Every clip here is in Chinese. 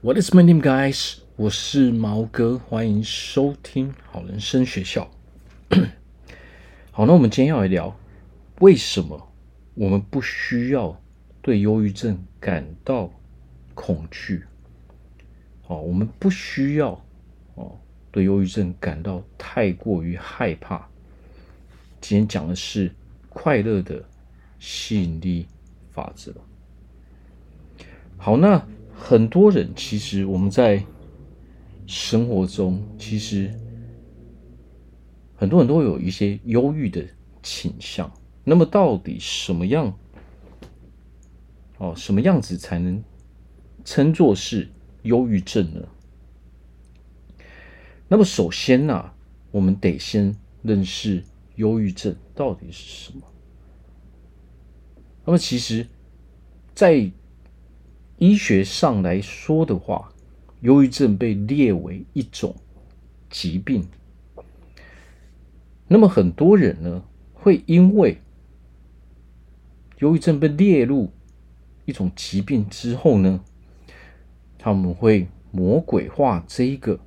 What is my name, guys？我是毛哥，欢迎收听好人生学校。好，那我们今天要来聊，为什么我们不需要对忧郁症感到恐惧？哦，我们不需要哦，对忧郁症感到太过于害怕。今天讲的是快乐的吸引力法则。好，那。很多人其实我们在生活中，其实很多人都有一些忧郁的倾向。那么，到底什么样哦，什么样子才能称作是忧郁症呢？那么，首先呢、我们得先认识忧郁症到底是什么。那么，其实，在医学上来说的话，忧郁症被列为一种疾病。那么很多人呢，会因为忧郁症被列入一种疾病之后呢，他们会魔鬼化这一个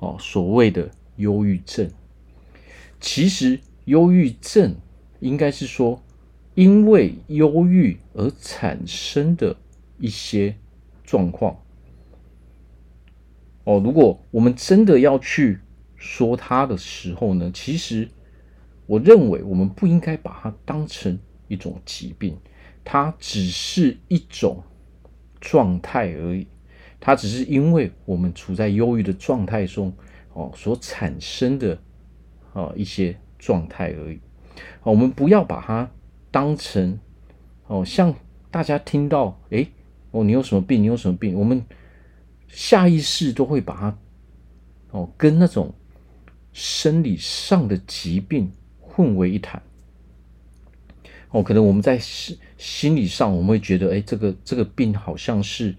哦所谓的忧郁症。其实忧郁症应该是说，因为忧郁而产生的。一些状况哦，如果我们真的要去说它的时候呢，其实我认为我们不应该把它当成一种疾病，它只是一种状态而已。它只是因为我们处在忧郁的状态中哦，所产生的啊一些状态而已。我们不要把它当成哦，像大家听到诶。哦，你有什么病？你有什么病？我们下意识都会把它哦跟那种生理上的疾病混为一谈。哦，可能我们在心心理上，我们会觉得，哎，这个这个病好像是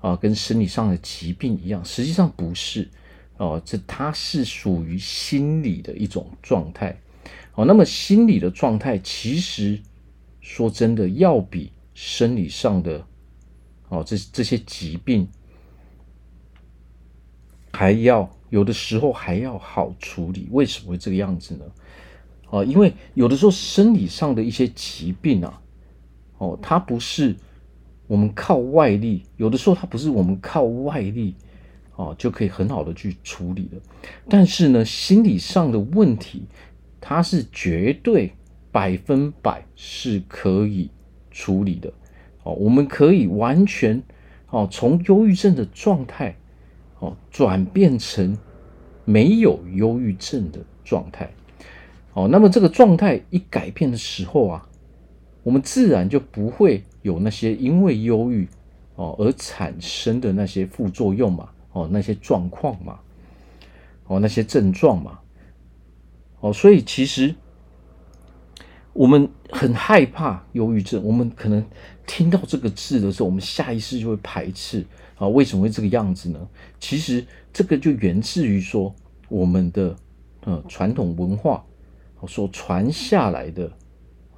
啊，跟生理上的疾病一样。实际上不是哦，这它是属于心理的一种状态。哦，那么心理的状态，其实说真的，要比生理上的。哦，这这些疾病还要有的时候还要好处理，为什么会这个样子呢？哦，因为有的时候生理上的一些疾病啊，哦，它不是我们靠外力，有的时候它不是我们靠外力哦就可以很好的去处理的。但是呢，心理上的问题，它是绝对百分百是可以处理的。哦，我们可以完全哦，从忧郁症的状态哦，转变成没有忧郁症的状态。哦，那么这个状态一改变的时候啊，我们自然就不会有那些因为忧郁哦而产生的那些副作用嘛，哦，那些状况嘛，哦，那些症状嘛。哦，所以其实。我们很害怕忧郁症，我们可能听到这个字的时候，我们下意识就会排斥啊。为什么会这个样子呢？其实这个就源自于说我们的呃传统文化所传下来的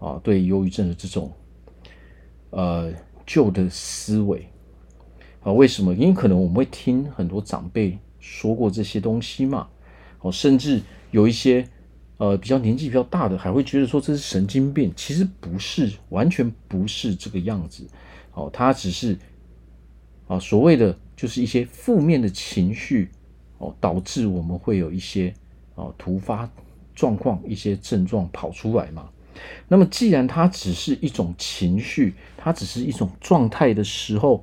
啊，对忧郁症的这种呃旧的思维啊。为什么？因为可能我们会听很多长辈说过这些东西嘛，哦，甚至有一些。呃，比较年纪比较大的还会觉得说这是神经病，其实不是，完全不是这个样子。哦，它只是啊，所谓的就是一些负面的情绪哦，导致我们会有一些啊突发状况、一些症状跑出来嘛。那么，既然它只是一种情绪，它只是一种状态的时候，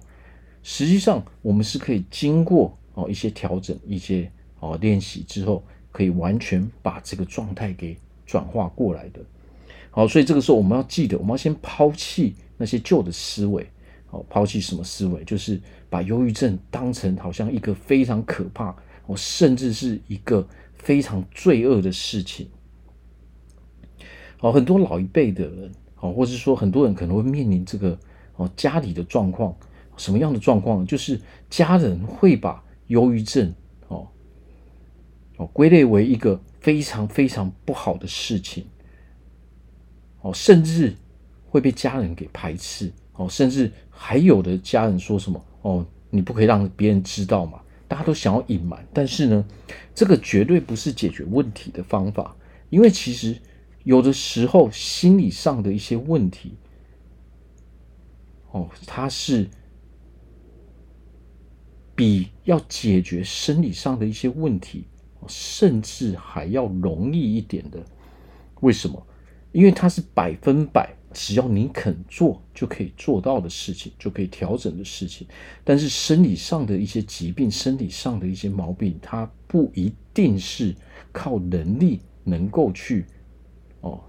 实际上我们是可以经过哦一些调整、一些哦练习之后。可以完全把这个状态给转化过来的，好，所以这个时候我们要记得，我们要先抛弃那些旧的思维，好，抛弃什么思维？就是把忧郁症当成好像一个非常可怕，哦，甚至是一个非常罪恶的事情。好，很多老一辈的人，好，或者是说很多人可能会面临这个哦家里的状况，什么样的状况？就是家人会把忧郁症。归类为一个非常非常不好的事情，哦，甚至会被家人给排斥，哦，甚至还有的家人说什么，哦，你不可以让别人知道嘛。大家都想要隐瞒，但是呢，这个绝对不是解决问题的方法，因为其实有的时候心理上的一些问题，哦，它是比要解决生理上的一些问题，甚至还要容易一点的。为什么？因为它是百分百。只要你肯做，就可以做到的事情，就可以调整的事情。但是生理上的一些疾病，生理上的一些毛病，它不一定是靠能力能够去哦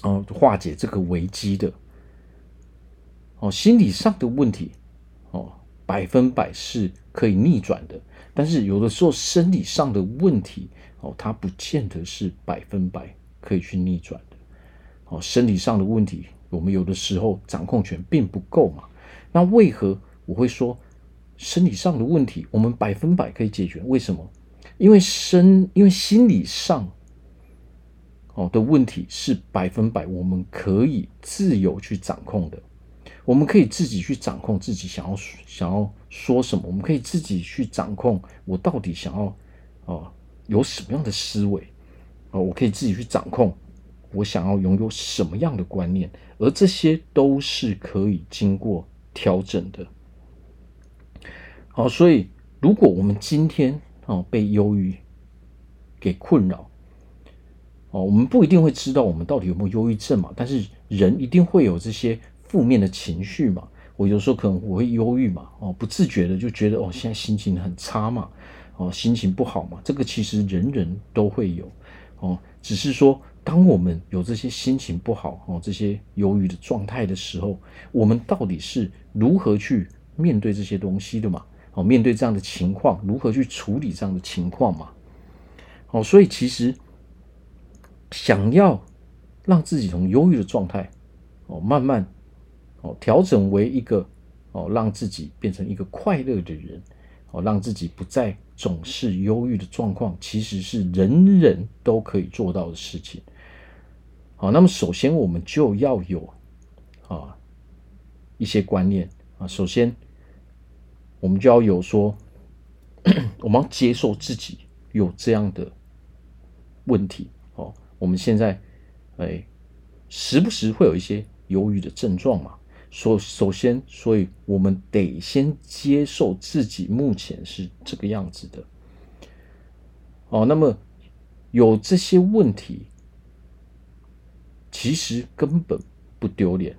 哦化解这个危机的。哦，心理上的问题哦，百分百是可以逆转的。但是有的时候生理上的问题哦，它不见得是百分百可以去逆转的。哦，身体上的问题，我们有的时候掌控权并不够嘛。那为何我会说身体上的问题我们百分百可以解决？为什么？因为身，因为心理上哦的问题是百分百我们可以自由去掌控的。我们可以自己去掌控自己想要想要说什么，我们可以自己去掌控我到底想要哦有什么样的思维哦，我可以自己去掌控。我想要拥有什么样的观念，而这些都是可以经过调整的。好，所以如果我们今天哦被忧郁给困扰，哦，我们不一定会知道我们到底有没有忧郁症嘛，但是人一定会有这些负面的情绪嘛。我有时候可能我会忧郁嘛，哦，不自觉的就觉得哦，现在心情很差嘛，哦，心情不好嘛，这个其实人人都会有，哦，只是说。当我们有这些心情不好哦，这些忧郁的状态的时候，我们到底是如何去面对这些东西的嘛？哦，面对这样的情况，如何去处理这样的情况嘛？哦，所以其实想要让自己从忧郁的状态哦，慢慢哦调整为一个哦，让自己变成一个快乐的人哦，让自己不再总是忧郁的状况，其实是人人都可以做到的事情。好，那么首先我们就要有啊一些观念啊。首先，我们就要有说，我们要接受自己有这样的问题。哦，我们现在哎，时不时会有一些忧郁的症状嘛。首首先，所以我们得先接受自己目前是这个样子的。哦，那么有这些问题。其实根本不丢脸，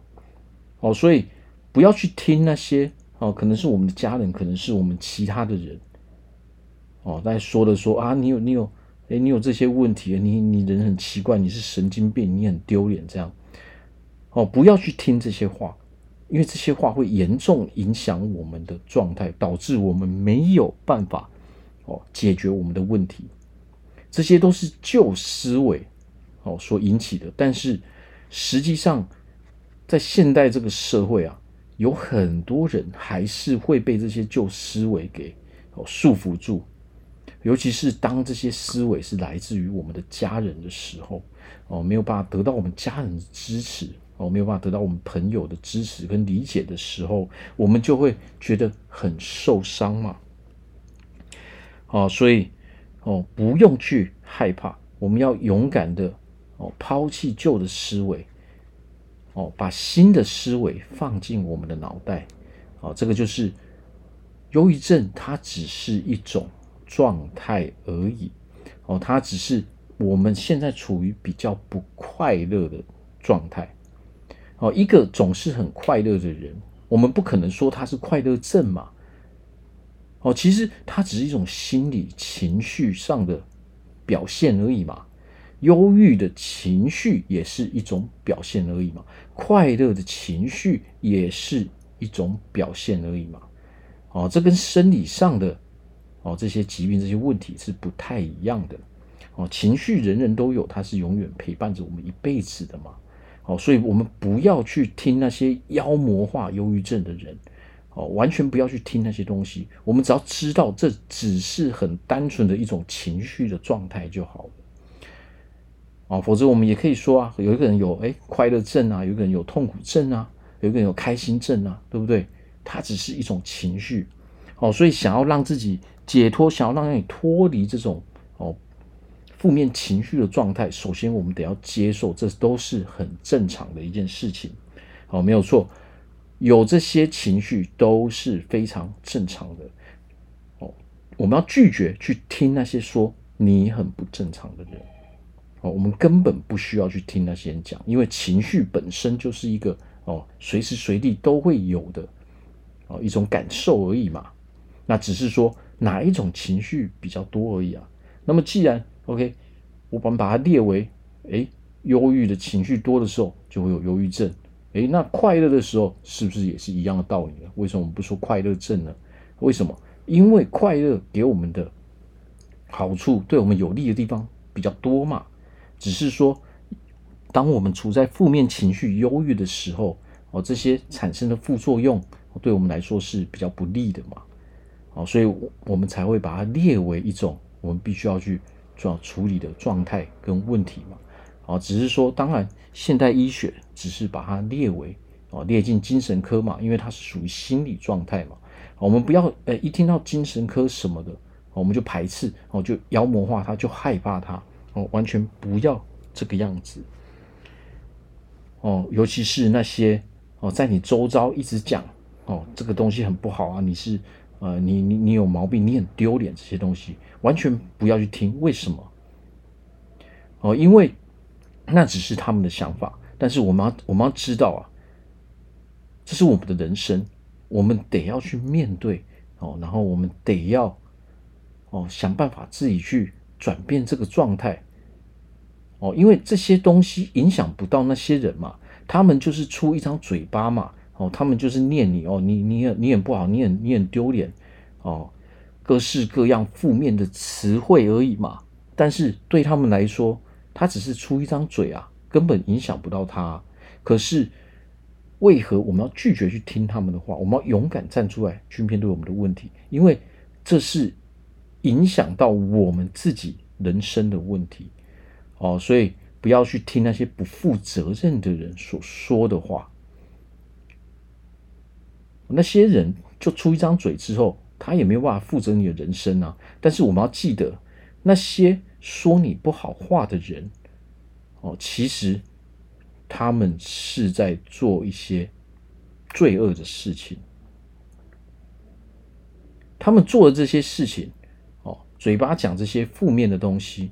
哦，所以不要去听那些哦，可能是我们的家人，可能是我们其他的人，哦，在说的说啊，你有你有，哎，你有这些问题，你你人很奇怪，你是神经病，你很丢脸，这样，哦，不要去听这些话，因为这些话会严重影响我们的状态，导致我们没有办法哦解决我们的问题，这些都是旧思维。哦，所引起的，但是实际上，在现代这个社会啊，有很多人还是会被这些旧思维给哦束缚住，尤其是当这些思维是来自于我们的家人的时候，哦，没有办法得到我们家人的支持，哦，没有办法得到我们朋友的支持跟理解的时候，我们就会觉得很受伤嘛。哦，所以哦，不用去害怕，我们要勇敢的。哦，抛弃旧的思维，哦，把新的思维放进我们的脑袋，哦，这个就是忧郁症，它只是一种状态而已，哦，它只是我们现在处于比较不快乐的状态，哦，一个总是很快乐的人，我们不可能说他是快乐症嘛，哦，其实它只是一种心理情绪上的表现而已嘛。忧郁的情绪也是一种表现而已嘛，快乐的情绪也是一种表现而已嘛。哦，这跟生理上的哦这些疾病、这些问题是不太一样的。哦，情绪人人都有，它是永远陪伴着我们一辈子的嘛。哦，所以我们不要去听那些妖魔化忧郁症的人，哦，完全不要去听那些东西。我们只要知道这只是很单纯的一种情绪的状态就好了。啊，否则我们也可以说啊，有一个人有哎快乐症啊，有一个人有痛苦症啊，有一个人有开心症啊，对不对？它只是一种情绪。哦，所以想要让自己解脱，想要让你脱离这种负面情绪的状态，首先我们得要接受，这都是很正常的一件事情。哦，没有错，有这些情绪都是非常正常的。哦，我们要拒绝去听那些说你很不正常的人。哦，我们根本不需要去听那些人讲，因为情绪本身就是一个哦随时随地都会有的哦一种感受而已嘛。那只是说哪一种情绪比较多而已啊。那么既然 OK，我们把它列为诶忧郁的情绪多的时候，就会有忧郁症。诶，那快乐的时候是不是也是一样的道理呢？为什么我们不说快乐症呢？为什么？因为快乐给我们的好处，对我们有利的地方比较多嘛。只是说，当我们处在负面情绪、忧郁的时候，哦，这些产生的副作用，对我们来说是比较不利的嘛。哦，所以，我们才会把它列为一种我们必须要去主要处理的状态跟问题嘛。哦，只是说，当然，现代医学只是把它列为哦，列进精神科嘛，因为它是属于心理状态嘛。我们不要，呃，一听到精神科什么的，我们就排斥，哦，就妖魔化它，就害怕它，哦，完全不要这个样子。哦，尤其是那些哦，在你周遭一直讲，哦，这个东西很不好啊，你是。呃，你你你有毛病，你很丢脸，这些东西完全不要去听。为什么？哦，因为那只是他们的想法。但是我们要我们要知道啊，这是我们的人生，我们得要去面对哦，然后我们得要哦想办法自己去转变这个状态。哦，因为这些东西影响不到那些人嘛，他们就是出一张嘴巴嘛。哦，他们就是念你哦，你你很你很不好，你很你很丢脸哦，各式各样负面的词汇而已嘛。但是对他们来说，他只是出一张嘴啊，根本影响不到他。可是为何我们要拒绝去听他们的话？我们要勇敢站出来去面对我们的问题，因为这是影响到我们自己人生的问题哦。所以不要去听那些不负责任的人所说的话。那些人就出一张嘴之后，他也没有办法负责你的人生啊。但是我们要记得，那些说你不好话的人，哦，其实他们是在做一些罪恶的事情。他们做的这些事情，哦，嘴巴讲这些负面的东西，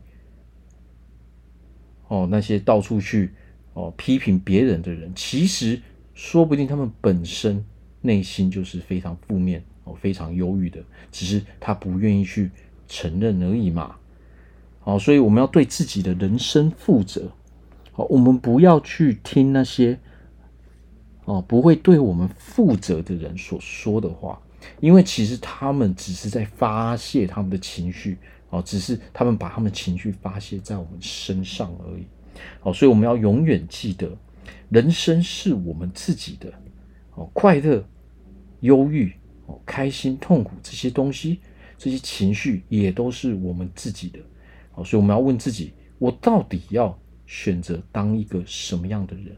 哦，那些到处去哦批评别人的人，其实说不定他们本身。内心就是非常负面哦，非常忧郁的，只是他不愿意去承认而已嘛。好，所以我们要对自己的人生负责。好，我们不要去听那些哦不会对我们负责的人所说的话，因为其实他们只是在发泄他们的情绪哦，只是他们把他们情绪发泄在我们身上而已。好，所以我们要永远记得，人生是我们自己的哦，快乐。忧郁、哦，开心、痛苦这些东西，这些情绪也都是我们自己的，哦，所以我们要问自己：我到底要选择当一个什么样的人？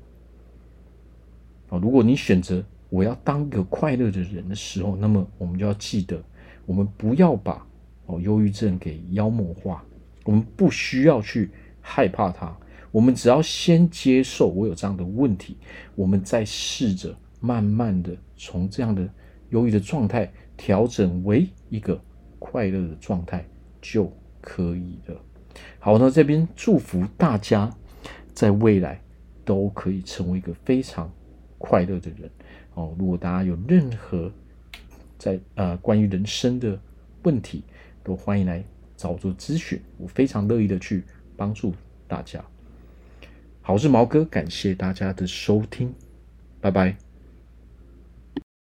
啊，如果你选择我要当一个快乐的人的时候，那么我们就要记得，我们不要把哦忧郁症给妖魔化，我们不需要去害怕它，我们只要先接受我有这样的问题，我们再试着。慢慢的从这样的忧郁的状态调整为一个快乐的状态就可以了。好，那这边祝福大家在未来都可以成为一个非常快乐的人哦。如果大家有任何在呃关于人生的问题，都欢迎来找我做咨询，我非常乐意的去帮助大家。好，我是毛哥，感谢大家的收听，拜拜。